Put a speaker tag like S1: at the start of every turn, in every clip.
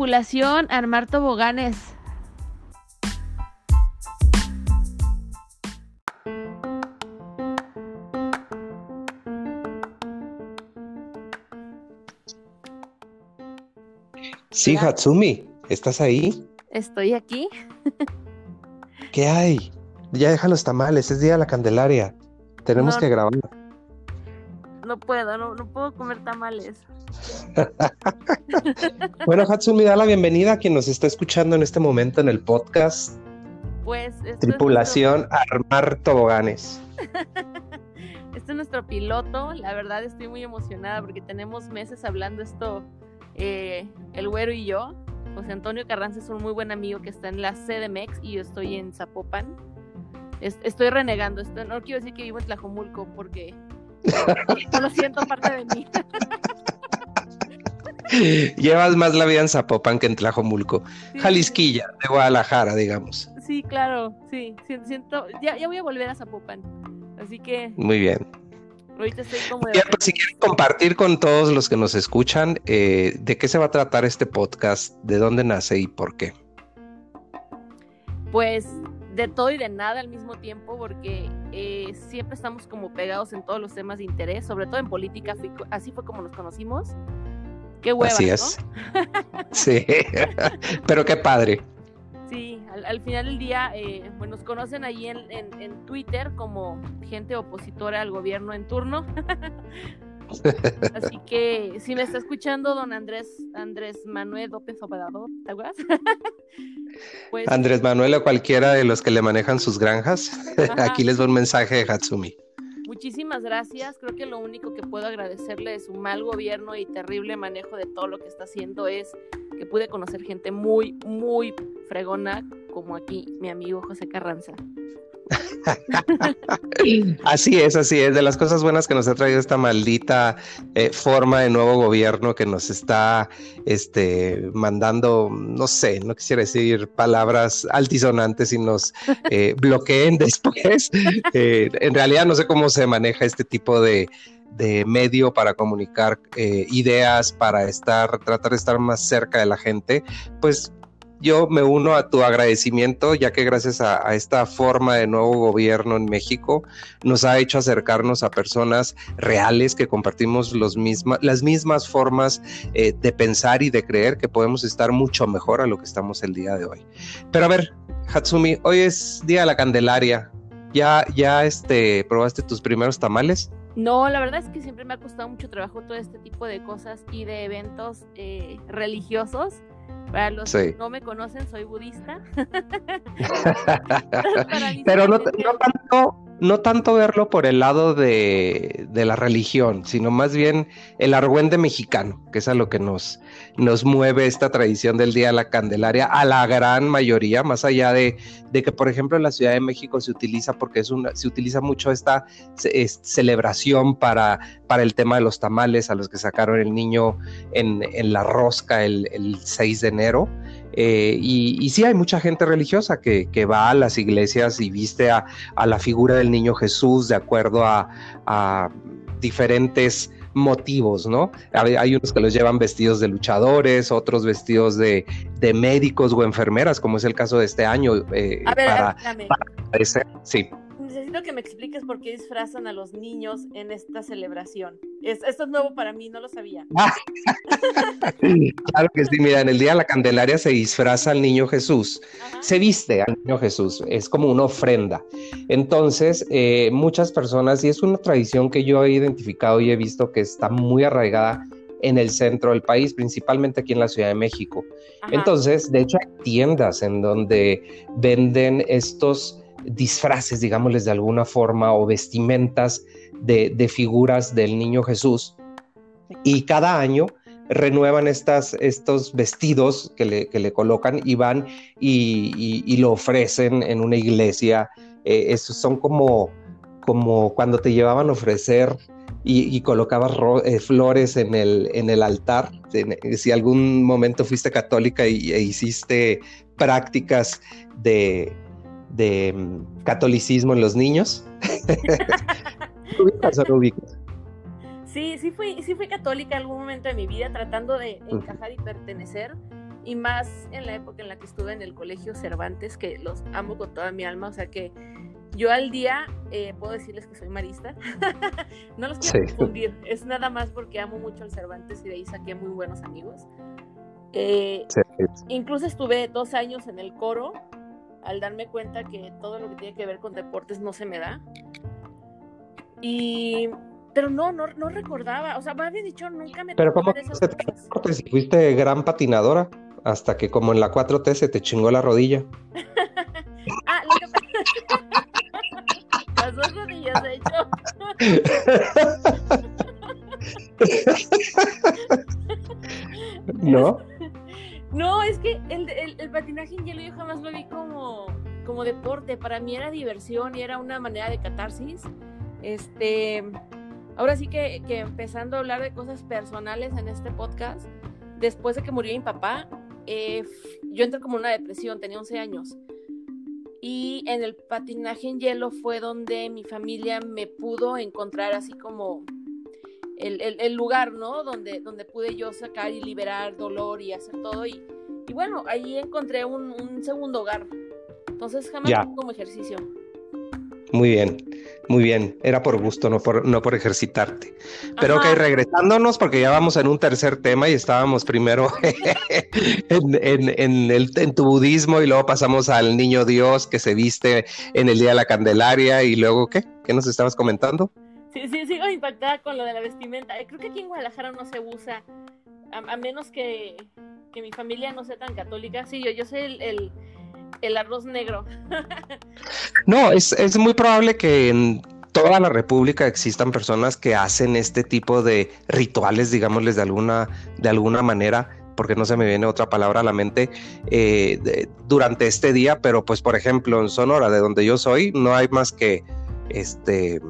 S1: Tripulación, armar toboganes.
S2: Sí, Hatsumi, ¿estás ahí?
S1: Estoy aquí.
S2: ¿Qué hay? Ya deja los tamales, es día de la Candelaria. Tenemos
S1: No.
S2: que grabar.
S1: No puedo, no, no puedo comer tamales.
S2: Bueno, Hatsumi, da la bienvenida a quien nos está escuchando en este momento en el podcast
S1: Pues
S2: Tripulación Armar Toboganes.
S1: este es nuestro piloto. La verdad estoy muy emocionada porque tenemos meses hablando esto, eh, el güero y yo. José Antonio Carranza es un muy buen amigo que está en la CDMX y yo estoy en Zapopan. Es- estoy renegando esto. No quiero decir que vivo en Tlajomulco porque no lo siento parte de mí.
S2: Llevas más la vida en Zapopan que en Tlajomulco.
S1: Sí,
S2: Jalisquilla, de Guadalajara, digamos.
S1: Sí, claro, sí, siento, ya, ya voy a volver a Zapopan, así que
S2: Muy bien.
S1: ahorita estoy como de
S2: Bien, pues, si quieres compartir con todos los que nos escuchan eh, de qué se va a tratar este podcast, de dónde nace y por qué.
S1: pues de todo y de nada al mismo tiempo, porque eh, siempre estamos como pegados en todos los temas de interés, sobre todo en política, así fue como nos conocimos. Qué hueva,
S2: Así
S1: ¿no?
S2: es. Sí, pero qué padre.
S1: Sí, al, al final del día, eh, pues nos conocen ahí en, en- en Twitter como gente opositora al gobierno en turno. Así que si me está escuchando don Andrés Andrés Manuel López Obrador, ¿te acuerdas? pues
S2: Andrés Manuel o cualquiera de los que le manejan sus granjas,
S1: Ajá.
S2: aquí les doy un mensaje de Hatsumi.
S1: Muchísimas gracias. Creo que lo único que puedo agradecerle de su mal gobierno y terrible manejo de todo lo que está haciendo es que pude conocer gente muy, muy fregona, como aquí mi amigo José Carranza.
S2: Así es, así es, de las cosas buenas que nos ha traído esta maldita eh, forma de nuevo gobierno que nos está este, mandando, no sé, no quisiera decir palabras altisonantes y nos eh, bloqueen después. Eh, en realidad no sé cómo se maneja este tipo de, de medio para comunicar eh, ideas, para estar, tratar de estar más cerca de la gente, pues yo me uno a tu agradecimiento, ya que gracias a, esta forma de nuevo gobierno en México nos ha hecho acercarnos a personas reales que compartimos las mismas formas eh, de pensar y de creer que podemos estar mucho mejor a lo que estamos el día de hoy. Pero a ver, Hatsumi, hoy es Día de la Candelaria. ¿Ya, ya este, probaste tus primeros tamales?
S1: No, la verdad es que siempre me ha costado mucho trabajo todo este tipo de cosas y de eventos eh, religiosos. Para los
S2: Sí.
S1: que no me conocen, soy budista.
S2: Pero no, no tanto, no tanto verlo por el lado de, de la religión, sino más bien el argüende mexicano, que es a lo que nos, nos mueve esta tradición del Día de la Candelaria a la gran mayoría, más allá de, de que, por ejemplo, en la Ciudad de México se utiliza, porque es una, se utiliza mucho esta ce- es- celebración para, para el tema de los tamales, a los que sacaron el niño en, en la rosca el, el 6 de enero. Eh, y, y sí hay mucha gente religiosa que, que va a las iglesias y viste a, a la figura del niño Jesús de acuerdo a, a diferentes motivos, ¿no? Hay, unos que los llevan vestidos de luchadores, otros vestidos de, de médicos o enfermeras, como es el caso de este año. eh,
S1: A ver,
S2: para
S1: a ver, espérame.
S2: ese- sí.
S1: Necesito que me expliques por qué disfrazan a los niños en esta celebración. Es- esto es nuevo para mí, no lo sabía.
S2: Claro que sí, mira, en el Día de la Candelaria se disfraza al niño Jesús.
S1: Ajá.
S2: se viste al niño Jesús, es como una ofrenda. Entonces, eh, muchas personas, y es una tradición que yo he identificado y he visto que está muy arraigada en el centro del país, principalmente aquí en la Ciudad de México.
S1: Ajá.
S2: Entonces, de hecho, hay tiendas en donde venden estos disfraces, digámosles de alguna forma, o vestimentas de, figuras del niño Jesús. Y cada año renuevan estas, estos vestidos que le, que le colocan y van y, lo ofrecen en una iglesia. Eh, esos son como, como cuando te llevaban a ofrecer y, colocabas eh, flores en el, en el altar. En- si algún momento fuiste católica y, e hiciste prácticas de, de mm, catolicismo en los niños. ¿Ubicas o no ubicas?
S1: Sí, sí fui, sí fui católica en algún momento de mi vida tratando de encajar y pertenecer. y más en la época en la que estuve en el colegio Cervantes, que los amo con toda mi alma, o sea que yo al día eh, puedo decirles que soy marista, no los quiero confundir, es nada más porque amo mucho al Cervantes y de ahí saqué muy buenos amigos. Eh, incluso estuve dos años en el coro al darme cuenta que todo lo que tiene que ver con deportes no se me da. Y pero no, no, no recordaba, o sea, me había dicho, nunca me
S2: Pero ¿cómo se si fuiste gran patinadora? Hasta que como en la 4T se te chingó la rodilla.
S1: ah, lo que Las dos rodillas, de hecho.
S2: ¿No?
S1: No, es que el, el, patinaje en hielo yo jamás lo vi como, como deporte. Para mí era diversión y era una manera de catarsis. Este, ahora sí que, que empezando a hablar de cosas personales en este podcast, después de que murió mi papá, eh, yo entré como en una depresión, tenía 11 años. Y en el patinaje en hielo fue donde mi familia me pudo encontrar así como el, el, lugar, ¿no? Donde, donde pude yo sacar y liberar dolor y hacer todo. Y, y bueno, ahí encontré un, un segundo hogar. Entonces jamás como ejercicio.
S2: Muy bien, muy bien. Era por gusto, no por, no por ejercitarte. Pero ok, regresándonos, porque ya vamos en un tercer tema y estábamos primero en, en, el, en tu budismo y luego pasamos al niño Dios que se viste en el Día de la Candelaria y luego, ¿qué? ¿Qué nos estabas comentando?
S1: Sí, sí, sigo impactada con lo de la vestimenta. Creo que aquí en Guadalajara no se usa, a, menos que, que, mi familia no sea tan católica. Sí, yo, yo soy el el arroz negro.
S2: no, es, es muy probable que en toda la República existan personas que hacen este tipo de rituales, digámosles de alguna, de alguna manera, porque no se me viene otra palabra a la mente, eh, durante este día, pero pues por ejemplo en Sonora, de donde yo soy, no hay más que este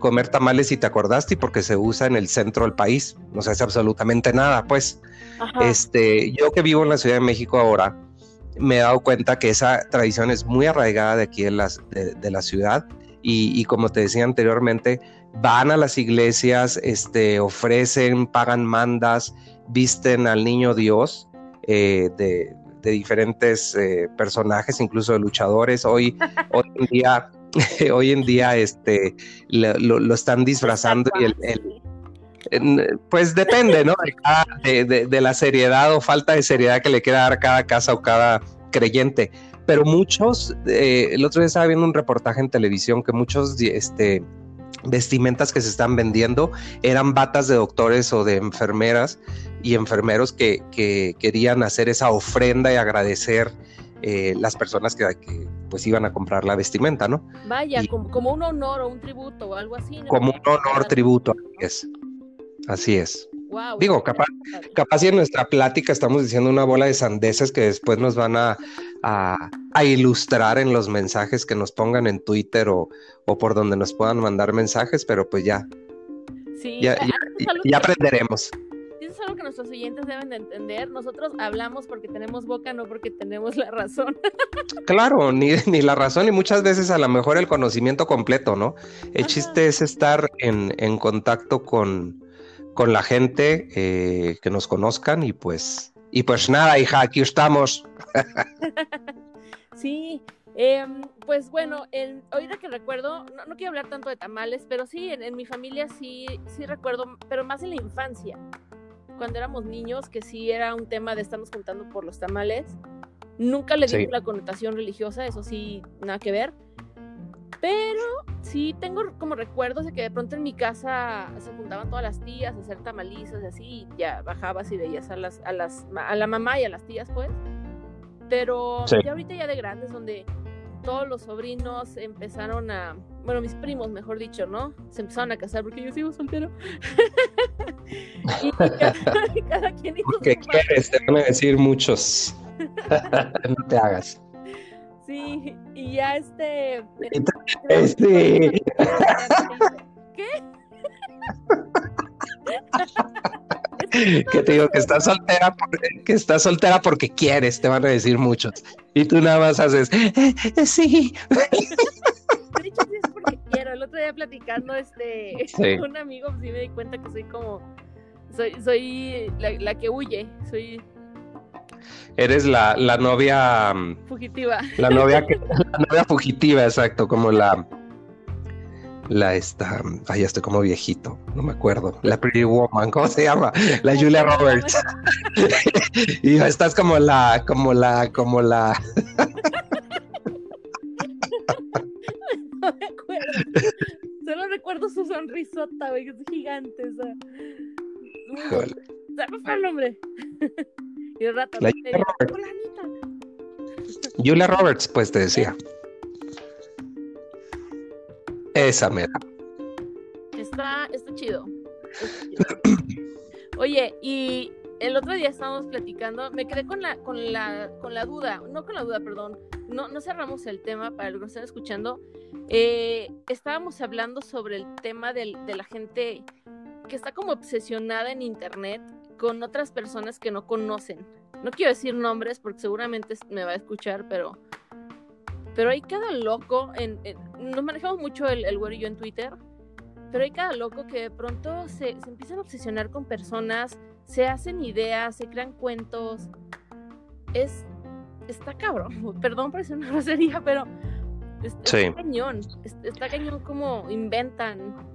S2: comer tamales si te acordaste porque se usa en el centro del país, no se hace absolutamente nada, pues. Este, yo que vivo en la Ciudad de México ahora, me he dado cuenta que esa tradición es muy arraigada de aquí en las, de, la ciudad y, como te decía anteriormente, van a las iglesias, este, ofrecen, pagan mandas, visten al niño Dios eh, de, diferentes eh, personajes, incluso de luchadores. Hoy, hoy en día, hoy en día este, lo, están disfrazando y el, pues depende, ¿no? De, la seriedad o falta de seriedad que le queda dar cada casa o cada creyente. Pero muchos, eh, el otro día estaba viendo un reportaje en televisión que muchos este, vestimentas que se están vendiendo eran batas de doctores o de enfermeras y enfermeros que, querían hacer esa ofrenda y agradecer eh, las personas que, pues iban a comprar la vestimenta, ¿no?
S1: Vaya, como, un honor o un tributo o algo así.
S2: Como un honor, tributo, así es. Así es. Digo, capaz, capaz y en nuestra plática estamos diciendo una bola de sandeces que después nos van a, a, ilustrar en los mensajes que nos pongan en Twitter o, o, por donde nos puedan mandar mensajes, pero pues ya.
S1: Sí,
S2: ya, ya, aprenderemos.
S1: Algo que nuestros oyentes deben de entender. Nosotros hablamos porque tenemos boca, no porque tenemos la razón.
S2: Claro, ni, ni la razón y muchas veces a lo mejor el conocimiento completo, ¿no? El chiste es estar en, en contacto con, con la gente, eh, que nos conozcan y pues, y pues nada, hija, aquí estamos.
S1: sí, em, pues bueno, el, ahorita que recuerdo, no, quiero hablar tanto de tamales, pero sí, en, mi familia sí, sí recuerdo, pero más en la infancia, cuando éramos niños, que sí era un tema de estarnos juntando por los tamales. Nunca le di la connotación religiosa, eso sí, nada que ver pero sí tengo como recuerdos de que de pronto en mi casa se juntaban todas las tías a hacer tamalizas y así, y ya bajabas y veías a las, a las, a la mamá y a las tías, pues. Pero ya ahorita ya de grandes, donde todos los sobrinos empezaron a, bueno, mis primos, mejor dicho, ¿no? Se empezaron a casar porque yo sigo soltero. y
S2: cada, quien hizo ¿Qué quieres? Te van a decir muchos. no te hagas.
S1: Sí, y ya este.
S2: este...
S1: ¿Qué?
S2: que te digo que estás soltera porque, que estás soltera porque quieres, te van a decir muchos. Y tú nada más haces, eh, eh, sí.
S1: De hecho, sí es porque quiero. El otro día platicando, este, un amigo, pues sí me di cuenta que soy como, soy, soy la, la que huye, soy
S2: Eres la, la novia.
S1: Fugitiva.
S2: La novia, que, la novia fugitiva, exacto, como la. La esta. Ay, ya estoy como viejito, no me acuerdo. La Pretty Woman, ¿cómo se llama? La Julia Roberts. y estás como la. Como la. Como la.
S1: no me acuerdo. Solo recuerdo su sonrisota, güey, que es gigante. O sea. Me fue el nombre. y el rato.
S2: La Julia. Julia Roberts, pues te decía. Esa mera.
S1: Está, está chido. Está chido. Oye, y el otro día estábamos platicando, me quedé con la, con la, con la duda, no con la duda, perdón, no, no cerramos el tema para los que están escuchando. Eh, estábamos hablando sobre el tema del- de la gente que está como obsesionada en internet con otras personas que no conocen. No quiero decir nombres porque seguramente me va a escuchar, pero pero hay cada loco, en, en- nos manejamos mucho el, el güero y yo en Twitter, pero hay cada loco que de pronto se, se empiezan a obsesionar con personas, se hacen ideas, se crean cuentos. Es, está cabrón, perdón por decir una grosería, pero es- está
S2: Sí.
S1: cañón, es- está cañón como inventan.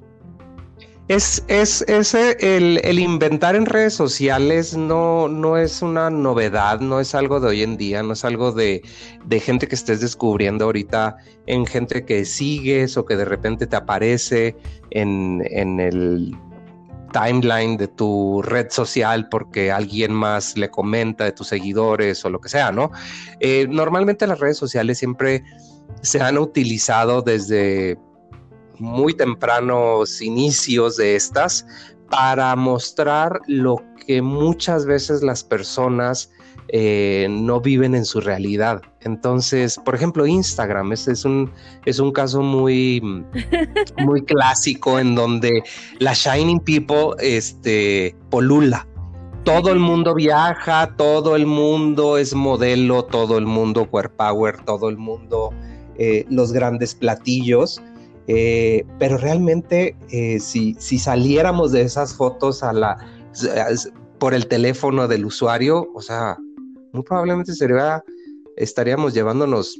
S2: Es, es, ese, el, el inventar en redes sociales no, no es una novedad, no es algo de hoy en día, no es algo de, de gente que estés descubriendo ahorita en gente que sigues o que de repente te aparece en, en el timeline de tu red social porque alguien más le comenta de tus seguidores o lo que sea, ¿no? Eh, normalmente las redes sociales siempre se han utilizado desde muy tempranos inicios de estas para mostrar lo que muchas veces las personas eh, no viven en su realidad. Entonces, por ejemplo, Instagram es, es, un, es un caso muy, muy clásico en donde la Shining People este, polula. Todo el mundo viaja, todo el mundo es modelo, todo el mundo queer power, todo el mundo eh, los grandes platillos. Eh, pero realmente, eh, si, si, saliéramos de esas fotos a la, por el teléfono del usuario, o sea, muy probablemente sería, estaríamos llevándonos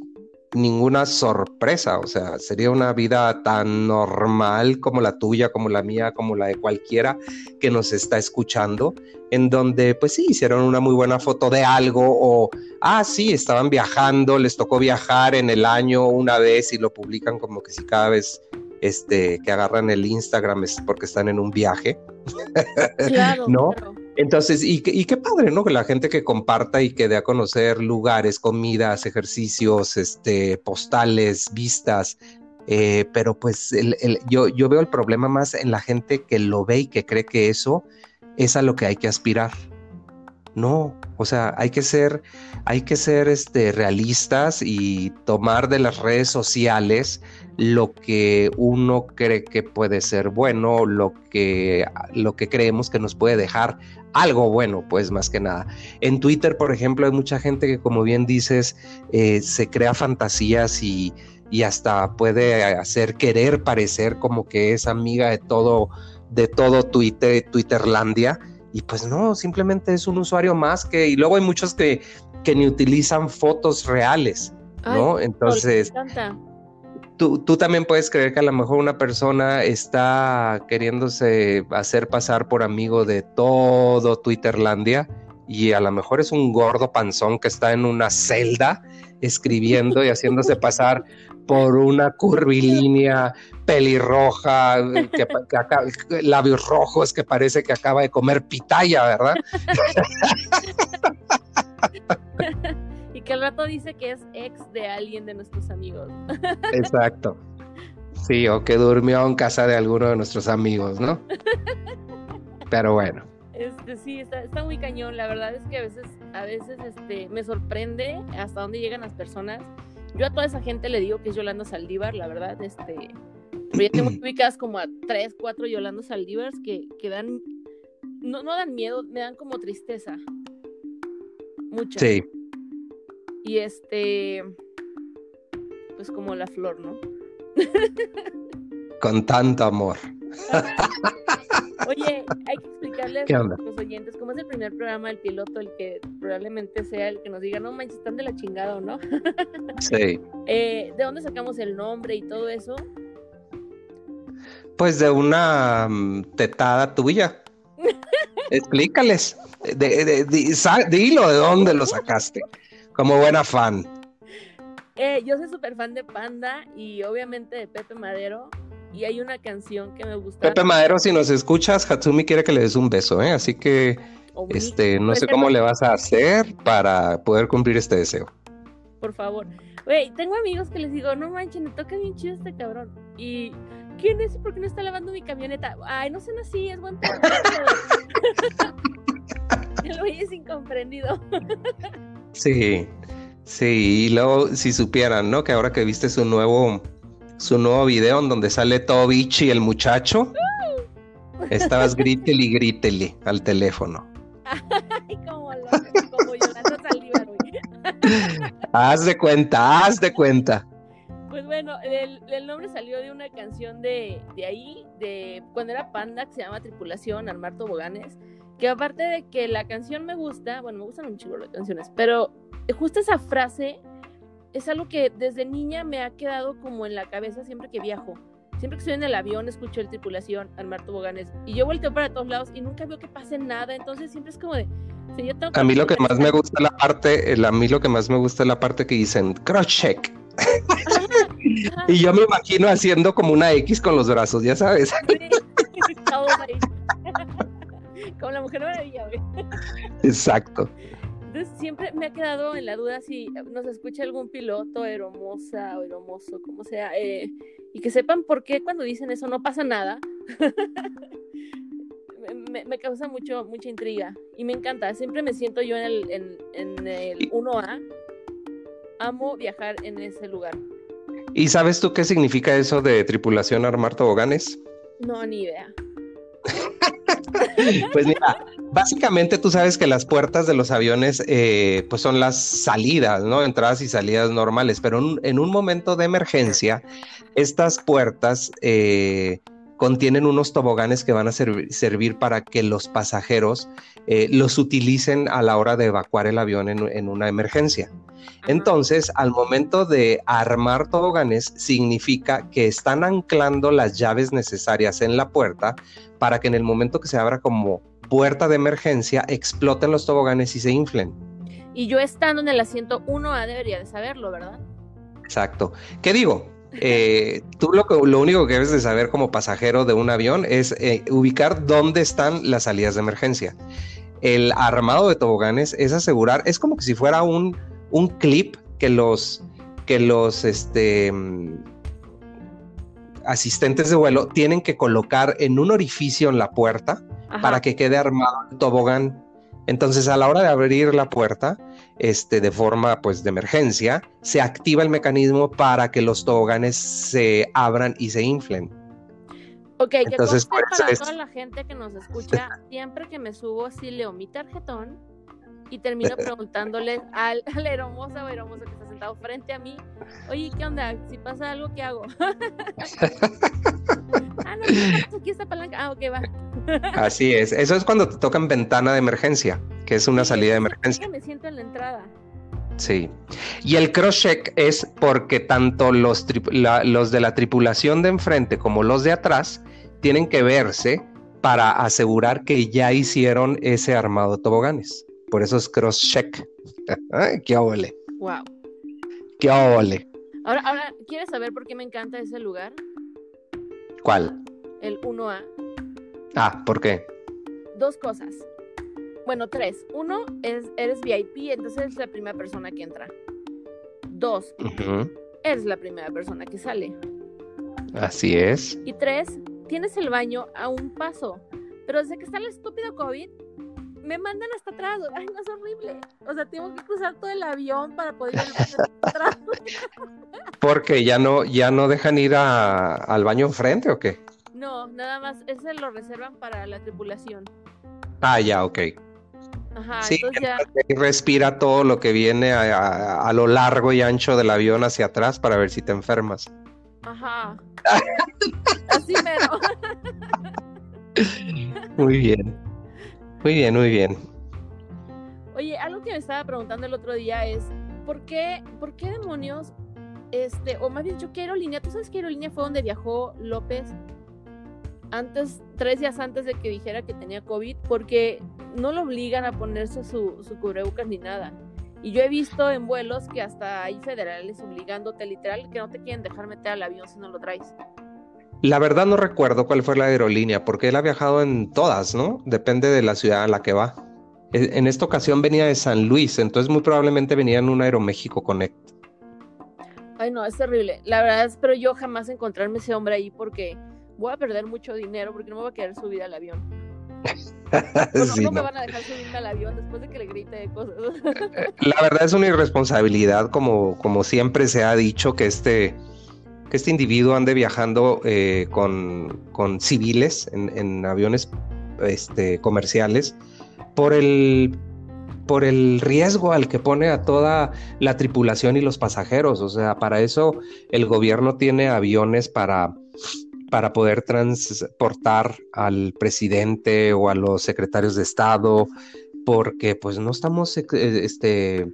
S2: ninguna sorpresa, o sea, sería una vida tan normal como la tuya, como la mía, como la de cualquiera que nos está escuchando, en donde pues sí, hicieron una muy buena foto de algo o, ah, sí, estaban viajando, les tocó viajar en el año una vez y lo publican como que si cada vez este, que agarran el Instagram es porque están en un viaje.
S1: Claro,
S2: ¿No?
S1: claro.
S2: Entonces, y, y, qué padre, ¿no? Que la gente que comparta y que dé a conocer lugares, comidas, ejercicios, este, postales, vistas. Eh, pero pues el, yo, yo veo el problema más en la gente que lo ve y que cree que eso es a lo que hay que aspirar. No, o sea, hay que ser, hay que ser este, realistas y tomar de las redes sociales lo que uno cree que puede ser bueno, lo que, lo que creemos que nos puede dejar algo bueno, pues más que nada. En Twitter, por ejemplo, hay mucha gente que, como bien dices, eh, se crea fantasías y, y, hasta puede hacer querer parecer como que es amiga de todo, de todo Twitter, Twitterlandia. Y pues no, simplemente es un usuario más que, y luego hay muchos que, que ni utilizan fotos reales, ¿no?
S1: Ay,
S2: Entonces. Tú, tú, también puedes creer que a lo mejor una persona está queriéndose hacer pasar por amigo de todo Twitterlandia y a lo mejor es un gordo panzón que está en una celda escribiendo y haciéndose pasar por una curvilínea pelirroja, que, que acá, labios rojos, que parece que acaba de comer pitaya, ¿verdad?
S1: y que al rato dice que es ex de alguien de nuestros amigos.
S2: Exacto. Sí, o que durmió en casa de alguno de nuestros amigos, ¿no? Pero bueno.
S1: Este, sí, está, está, muy cañón. La verdad es que a veces, a veces este, me sorprende hasta dónde llegan las personas. Yo a toda esa gente le digo que es Yolanda Saldívar, la verdad, este, pero ya tengo ubicadas como a tres, cuatro Yolanda Saldívars que, que dan, no, no dan miedo, me dan como tristeza. Mucha.
S2: Sí.
S1: Y este, pues como la flor, ¿no?
S2: Con tanto amor.
S1: Oye, hay que explicar platicarles a los oyentes cómo es el primer programa del piloto, el que probablemente sea el que nos diga, no manches, están de la chingada o no.
S2: sí.
S1: Eh, ¿De dónde sacamos el nombre y todo eso?
S2: Pues de una mm, tetada tuya. Explícales. De, dilo de dónde lo sacaste. Como buena fan.
S1: Eh, yo soy súper fan de Panda y obviamente de Pepe Madero. Y hay una canción que me gusta.
S2: Pepe Madero, si nos escuchas, Hatsumi quiere que le des un beso, ¿eh? Así que este, no sé cómo le vas a hacer para poder cumplir este deseo.
S1: Por favor. Güey, tengo amigos que les digo, no manches, me toca bien chido este cabrón. Y ¿quién es? ¿Por qué no está lavando mi camioneta? Ay, no sean así, es buen. El güey es incomprendido.
S2: sí, sí, y luego si supieran, ¿no? Que ahora que viste su nuevo, su nuevo video en donde sale todo bichi el muchacho, estabas grítele y grítele al teléfono.
S1: Ay, como, lo, como
S2: haz de cuenta, haz de cuenta.
S1: Pues bueno, el, nombre salió de una canción de, de, ahí, de cuando era Panda, que se llama Tripulación, Armar Toboganes, que aparte de que la canción me gusta, bueno, me gustan un chingo las canciones, pero justo esa frase es algo que desde niña me ha quedado como en la cabeza siempre que viajo. Siempre que estoy en el avión escucho el tripulación, armar toboganes, y yo volteo para todos lados y nunca veo que pase nada, entonces siempre es como de...
S2: a mí lo que más me gusta la parte, a mí lo que más me gusta es la parte que dicen cross check. y yo me imagino haciendo como una X con los brazos, ya sabes.
S1: como la mujer maravilla, güey.
S2: Exacto.
S1: Entonces siempre me ha quedado en la duda si nos escucha algún piloto, hermosa o hermoso, como sea, eh, y que sepan por qué cuando dicen eso no pasa nada. me, causa mucho, mucha intriga y me encanta. Siempre me siento yo en el, en, en el 1A. Amo viajar en ese lugar.
S2: ¿Y sabes tú qué significa eso de tripulación armar toboganes?
S1: No, ni idea.
S2: pues mira, básicamente tú sabes que las puertas de los aviones eh, pues son las salidas, ¿no? Entradas y salidas normales, pero en un momento de emergencia, estas puertas eh, contienen unos toboganes que van a servir para que los pasajeros eh, los utilicen a la hora de evacuar el avión en, una emergencia. Entonces, al momento de armar toboganes, significa que están anclando las llaves necesarias en la puerta para que en el momento que se abra como puerta de emergencia, exploten los toboganes y se inflen.
S1: Y yo estando en el asiento 1A debería de saberlo, ¿verdad?
S2: Exacto. ¿Qué digo? Eh, tú lo, lo, único que debes de saber como pasajero de un avión es eh, ubicar dónde están las salidas de emergencia. El armado de toboganes es asegurar, es como que si fuera un, un clip que los, que los este, asistentes de vuelo tienen que colocar en un orificio en la puerta para que quede armado el tobogán. Entonces, a la hora de abrir la puerta, este, de forma pues de emergencia, se activa el mecanismo para que los toboganes se abran y se inflen.
S1: Ok, Entonces, que para toda la gente que nos escucha, siempre que me subo así leo mi tarjetón y termino preguntándole al, al hermoso o hermoso que está sentado frente a mí, oye, ¿qué onda? Si pasa algo, ¿qué hago? ah, no, aquí está palanca. Ah, ok, va.
S2: Así es. Eso es cuando te tocan ventana de emergencia, que es una salida de emergencia.
S1: Me siento en la entrada.
S2: Sí. Y el cross-check es porque tanto los, los de la tripulación de enfrente como los de atrás tienen que verse para asegurar que ya hicieron ese armado toboganes. Por eso es cross-check. ¡Qué óvole!
S1: ¡Wow!
S2: ¡Qué óvole!
S1: Ahora, ahora, ¿quieres saber por qué me encanta ese lugar?
S2: ¿Cuál?
S1: El 1A.
S2: Ah, ¿por qué?
S1: Dos cosas. Bueno, tres. Uno, es, eres VIP, entonces eres la primera persona que entra. Dos, eres la primera persona que sale.
S2: Así es.
S1: Y tres, tienes el baño a un paso. Pero desde que está el estúpido COVID, me mandan hasta atrás. Ay, no es horrible. O sea, tengo que cruzar todo el avión para poder ir atrás.
S2: Porque ya no, ya no dejan ir al baño enfrente o qué?
S1: No, nada más, ese lo reservan para la tripulación.
S2: Ah, ya, ok.
S1: Ajá, sí, entonces ya...
S2: respira todo lo que viene a, lo largo y ancho del avión hacia atrás para ver si te enfermas.
S1: Ajá. Así mero.
S2: Muy bien. Muy bien, muy bien.
S1: Oye, algo que me estaba preguntando el otro día es, ¿por qué, por qué demonios, este, o más bien yo qué aerolínea, ¿tú sabes qué aerolínea fue donde viajó López antes, tres días antes de que dijera que tenía COVID? Porque no lo obligan a ponerse su, su cubrebocas ni nada. Y yo he visto en vuelos que hasta hay federales obligándote literal que no te quieren dejar meter al avión si no lo traes.
S2: La verdad no recuerdo cuál fue la aerolínea, porque él ha viajado en todas, ¿no? Depende de la ciudad a la que va. E, en esta ocasión venía de San Luis, entonces muy probablemente venía en un Aeroméxico Connect.
S1: Ay, no, es terrible. La verdad, espero yo jamás encontrarme ese hombre ahí porque voy a perder mucho dinero porque no me voy a querer subir al avión. no, me van a dejar subirme al avión después de que le grite cosas.
S2: La verdad es una irresponsabilidad, como, como siempre se ha dicho, que este, que este individuo ande viajando eh, con, con, civiles en, en, aviones este, comerciales por el, por el riesgo al que pone a toda la tripulación y los pasajeros. O sea, para eso el gobierno tiene aviones para para poder transportar al presidente o a los secretarios de Estado, porque pues no estamos, eh, este,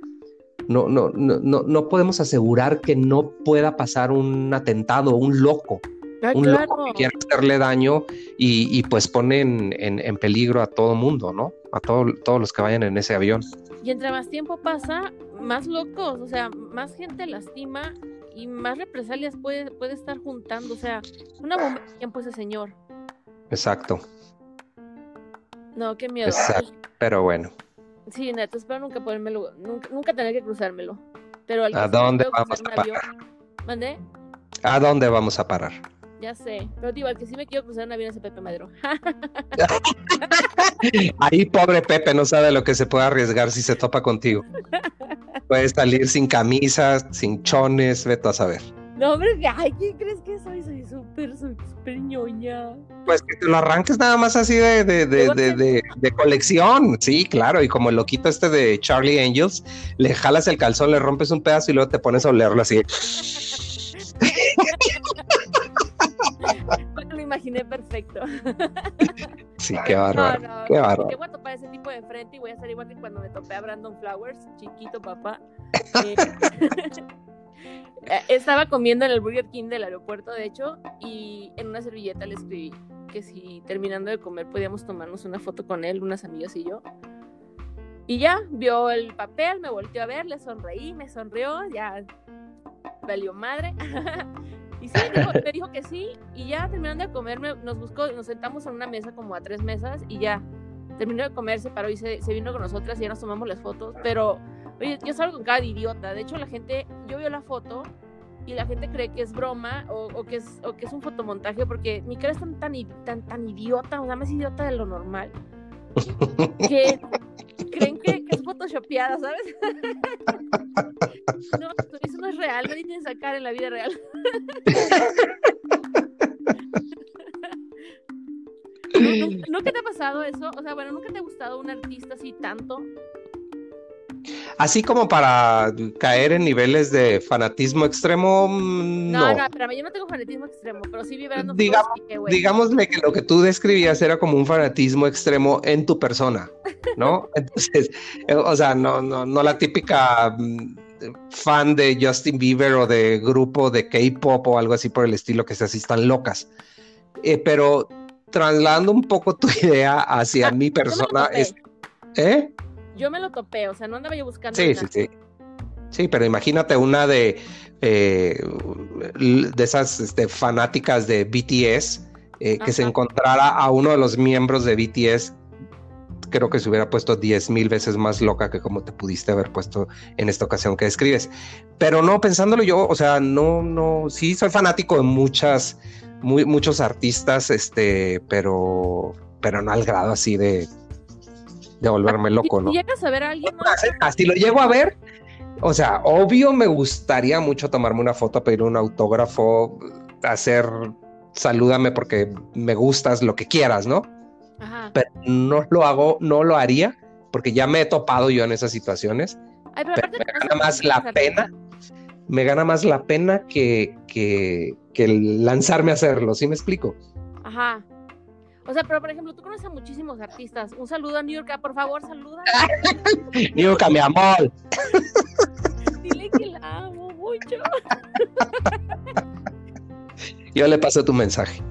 S2: no, no, no, no podemos asegurar que no pueda pasar un atentado, un loco. Ah, un loco que quiera hacerle daño y, pues pone en, peligro a todo mundo, ¿no? A todos los que vayan en ese avión.
S1: Y entre más tiempo pasa, más locos, o sea, más gente lastima y más represalias puede, puede estar juntando. O sea, una bomba de tiempo ese señor.
S2: Exacto.
S1: No, qué miedo.
S2: Pero bueno.
S1: Sí, neto, espero nunca ponérmelo, nunca, nunca tener que cruzármelo. Pero
S2: ¿A dónde vamos a parar?
S1: ¿Mandé?
S2: ¿A dónde vamos a parar?
S1: Ya sé, pero digo, al que sí me quiero cruzar un avión es Pepe Madero.
S2: Ahí pobre Pepe no sabe lo que se puede arriesgar si se topa contigo. Puede salir sin camisas, sin chones, veto a saber.
S1: No, hombre, ay, ¿quién crees que soy? Soy súper, súper ñoña.
S2: Pues que te lo arranques nada más así de, de, de, de, colección. Sí, claro. Y como el loquito este de Charlie Angels, le jalas el calzón, le rompes un pedazo y luego te pones a olerlo así.
S1: lo imaginé perfecto.
S2: Sí, qué bárbaro. qué bárbaro.
S1: voy a topar ese tipo de frente y voy a estar igual que cuando me topé a Brandon Flowers, chiquito papá. Eh, estaba comiendo en el Burger King del aeropuerto, de hecho, y en una servilleta le escribí que si terminando de comer podíamos tomarnos una foto con él, unas amigas y yo. Y ya, vio el papel, me volteó a ver, le sonreí, me sonrió, ya valió madre. Y sí, me dijo que sí, y ya terminando de comer, nos buscó, nos sentamos en una mesa como a tres mesas, y ya terminó de comer, se paró y se, vino con nosotras y ya nos tomamos las fotos. Pero, oye, yo salgo con cada idiota. De hecho, la gente, yo veo la foto y la gente cree que es broma o, que, es, o que es un fotomontaje porque mi cara es tan, tan, tan, tan idiota, o sea, más idiota de lo normal, que creen que, que es photoshopeada, ¿sabes? no, eso no es real, nadie tiene esa cara en la vida real. ¿Nunca te ha pasado eso? O sea, bueno, ¿nunca te ha gustado un artista así tanto?
S2: Así como para caer en niveles de fanatismo extremo,
S1: mm, no. No, no, pero yo no tengo fanatismo extremo, pero sí vibrando.
S2: Digamos, digámosle que lo que tú describías era como un fanatismo extremo en tu persona, ¿no? Entonces, eh, o sea, no, no, no la típica mm, fan de Justin Bieber o de grupo de K-pop o algo así por el estilo que se así están locas. Eh, pero trasladando un poco tu idea hacia ah, mi persona, es, ¿eh?
S1: Yo me lo topé, o sea, no andaba yo buscando.
S2: Sí, sí, sí. Sí, pero imagínate una de, eh, de esas este, fanáticas de BTS eh, que se encontrara a uno de los miembros de BTS. Creo que se hubiera puesto diez mil veces más loca que como te pudiste haber puesto en esta ocasión que describes. Pero no, pensándolo yo, o sea, no, no, sí soy fanático de muchas, muy, muchos artistas, este, pero, pero no al grado así de, de volverme loco, ¿no?
S1: llegas a ver a alguien,
S2: Así lo llego a ver, o sea, obvio me gustaría mucho tomarme una foto, pedir un autógrafo, hacer salúdame porque me gustas, lo que quieras, ¿no? Ajá. Pero no lo hago, no lo haría, porque ya me he topado yo en esas situaciones. pero, me gana más la pena, me gana más la pena que, que, que lanzarme a hacerlo, ¿sí me explico?
S1: Ajá. O sea, pero por ejemplo, tú conoces a muchísimos artistas. Un saludo a New York, por favor, saluda.
S2: New York, mi amor.
S1: Dile que la amo mucho.
S2: Yo le paso tu mensaje.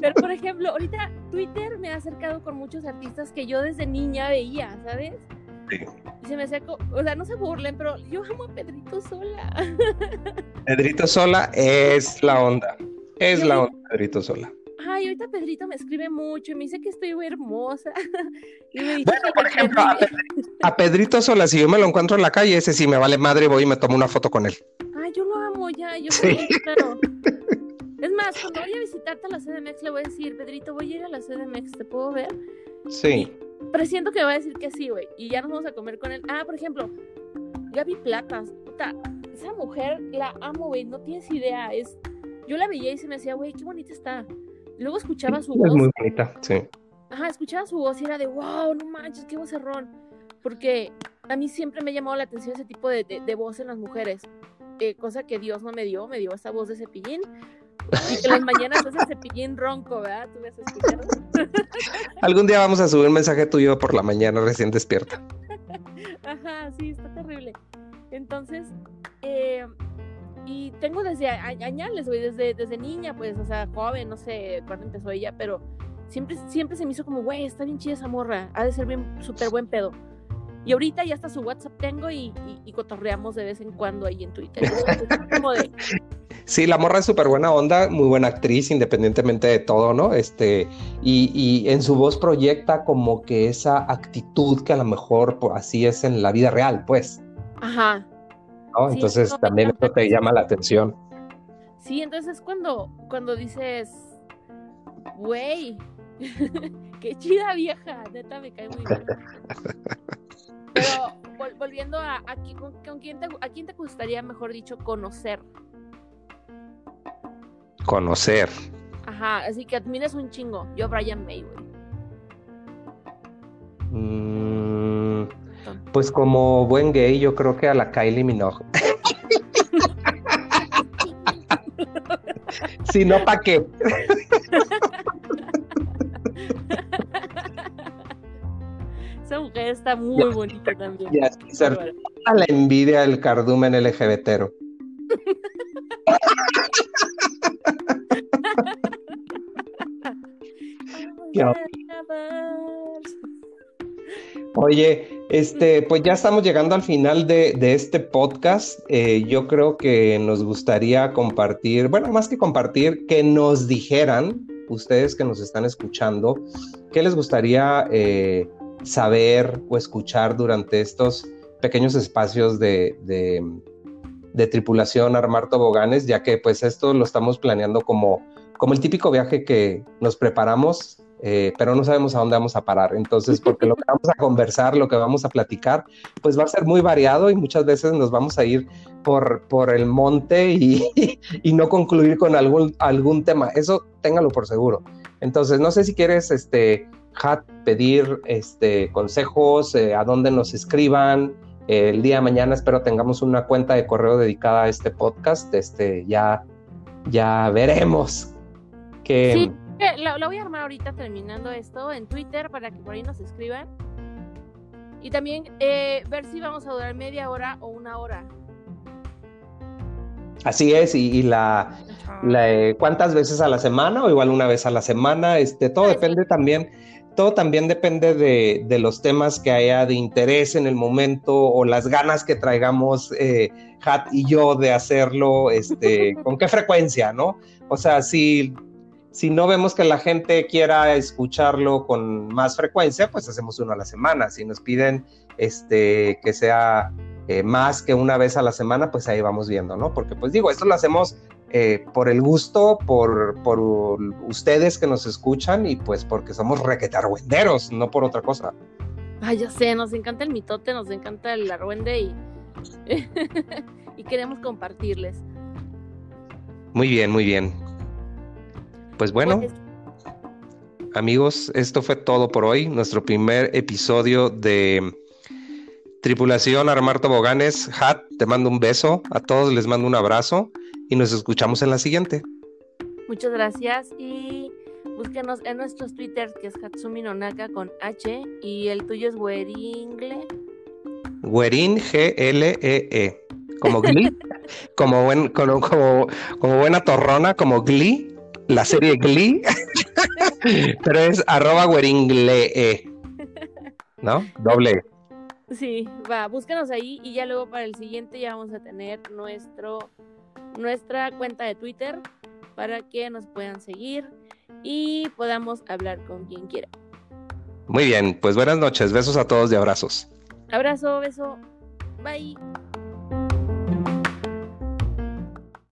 S1: Pero por ejemplo, ahorita Twitter me ha acercado con muchos artistas que yo desde niña veía, ¿sabes?
S2: Sí.
S1: Y se me acercó, o sea, no se burlen, pero yo amo a Pedrito Sola.
S2: Pedrito Sola es la onda. Es
S1: Yo
S2: la
S1: digo-
S2: onda, Pedrito Sola.
S1: Ay, ahorita Pedrito me escribe mucho y me dice que estoy muy hermosa. Y me dice
S2: Bueno,
S1: que
S2: por ejemplo, a
S1: perdí.
S2: A Pedrito Sola, si yo me lo encuentro en la calle, ese sí me vale madre, voy y me tomo una foto con él.
S1: Ay, yo lo amo ya, yo
S2: Sí.
S1: claro. Es más, cuando vaya a visitarte a la CDMX le voy a decir, Pedrito, voy a ir a la CDMX, ¿te puedo ver?
S2: Sí.
S1: Presiento que me va a decir que sí, güey. Y ya nos vamos a comer con él. Ah, por ejemplo, Gaby Platas. Puta, esa mujer la amo, güey. No tienes idea. Es... Yo la veía y se me decía, güey, qué bonita está. Luego escuchaba su
S2: Es
S1: voz.
S2: muy bonita, sí.
S1: Ajá, escuchaba su voz y era de, wow, no manches, qué vocerrón. Porque a mí siempre me ha llamado la atención ese tipo de, de- de voz en las mujeres. Eh, cosa que Dios no me dio, me dio esa voz de cepillín. Y que las mañanas hace cepillín ronco, ¿verdad? ¿Tú me has escuchado?
S2: Algún día vamos a subir un mensaje tuyo por la mañana recién despierta.
S1: Ajá, sí, está terrible. Entonces, eh, y tengo desde añales, güey, desde, desde niña, pues, o sea, joven, no sé cuándo empezó ella, pero siempre, siempre se me hizo como, güey, está bien chida esa morra, ha de ser bien, súper buen pedo. Y ahorita ya hasta su WhatsApp tengo y, y- y cotorreamos de vez en cuando ahí en Twitter. Como de,
S2: Sí, la morra es súper buena onda, muy buena actriz, independientemente de todo, ¿no? Este, y, y en su voz proyecta como que esa actitud que a lo mejor pues, así es en la vida real, pues,
S1: ajá,
S2: ¿no?
S1: Sí,
S2: Entonces también eso te llama la atención.
S1: Sí, entonces es cuando, cuando dices, güey, qué chida vieja, neta me cae muy bien. Pero vol- volviendo a, a con quién te, a quién te gustaría, mejor dicho, conocer.
S2: Conocer.
S1: Ajá, así que admires un chingo. Yo, Brian May, güey.
S2: Mm, pues como buen gay, yo creo que a la Kylie Minogue. si no, ¿para qué?
S1: Esa mujer está muy bonita también.
S2: Y así ser
S1: Bárbara.
S2: a la envidia del cardumen LGBTero. Qué Oye, este, pues ya estamos llegando al final de, de este podcast. Eh, yo creo que nos gustaría compartir, bueno, más que compartir, que nos dijeran, ustedes que nos están escuchando, qué les gustaría eh, saber o escuchar durante estos pequeños espacios de, de, de tripulación Armar Toboganes, ya que pues esto lo estamos planeando como, como el típico viaje que nos preparamos eh, pero no sabemos a dónde vamos a parar. Entonces, porque lo que vamos a conversar, lo que vamos a platicar, pues va a ser muy variado y muchas veces nos vamos a ir por, por el monte y, y no concluir con algún, algún tema. Eso téngalo por seguro. Entonces, no sé si quieres, este, Hat, pedir este, consejos, eh, a dónde nos escriban. Eh, el día de mañana espero tengamos una cuenta de correo dedicada a este podcast. Este, ya, ya veremos. Que,
S1: Sí, la, la voy a armar ahorita terminando esto en Twitter para que por ahí nos escriban. Y también eh, ver si vamos a durar media hora o una hora.
S2: Así es, y, y la, la, eh, cuántas veces a la semana o igual una vez a la semana, este, todo
S1: Ah, sí.
S2: depende también, todo también depende de, de los temas que haya de interés en el momento o las ganas que traigamos eh, Hat y yo de hacerlo, este, con qué frecuencia, ¿no? O sea, si, si no vemos que la gente quiera escucharlo con más frecuencia, pues hacemos uno a la semana. Si nos piden este, que sea eh, más que una vez a la semana, pues ahí vamos viendo, ¿no? Porque pues digo, esto lo hacemos eh, por el gusto, por, por ustedes que nos escuchan y pues porque somos requetargüenderos, no por otra cosa.
S1: Ay, ya sé, nos encanta el mitote, nos encanta el argüende y, y queremos compartirles.
S2: Muy bien, muy bien. Pues bueno,
S1: Pues,
S2: amigos, esto fue todo por hoy, nuestro primer episodio de Tripulación Armar Toboganes. Hat, te mando un beso, a todos les mando un abrazo y nos escuchamos en la siguiente.
S1: muchas gracias y Búsquenos en nuestros Twitter, que es Hatsumi Nonaka con H, y el tuyo es Weringle.
S2: Werin G-L-E-E. E. Como Glee, como, buen, como, como, como buena torrona, como Glee, la serie Glee. Pero es arroba. ¿No? Doble.
S1: Sí, va, búscanos ahí y ya luego para el siguiente ya vamos a tener nuestro nuestra cuenta de Twitter para que nos puedan seguir y podamos hablar con quien quiera.
S2: Muy bien, pues buenas noches, besos a todos y abrazos.
S1: Abrazo, beso, bye.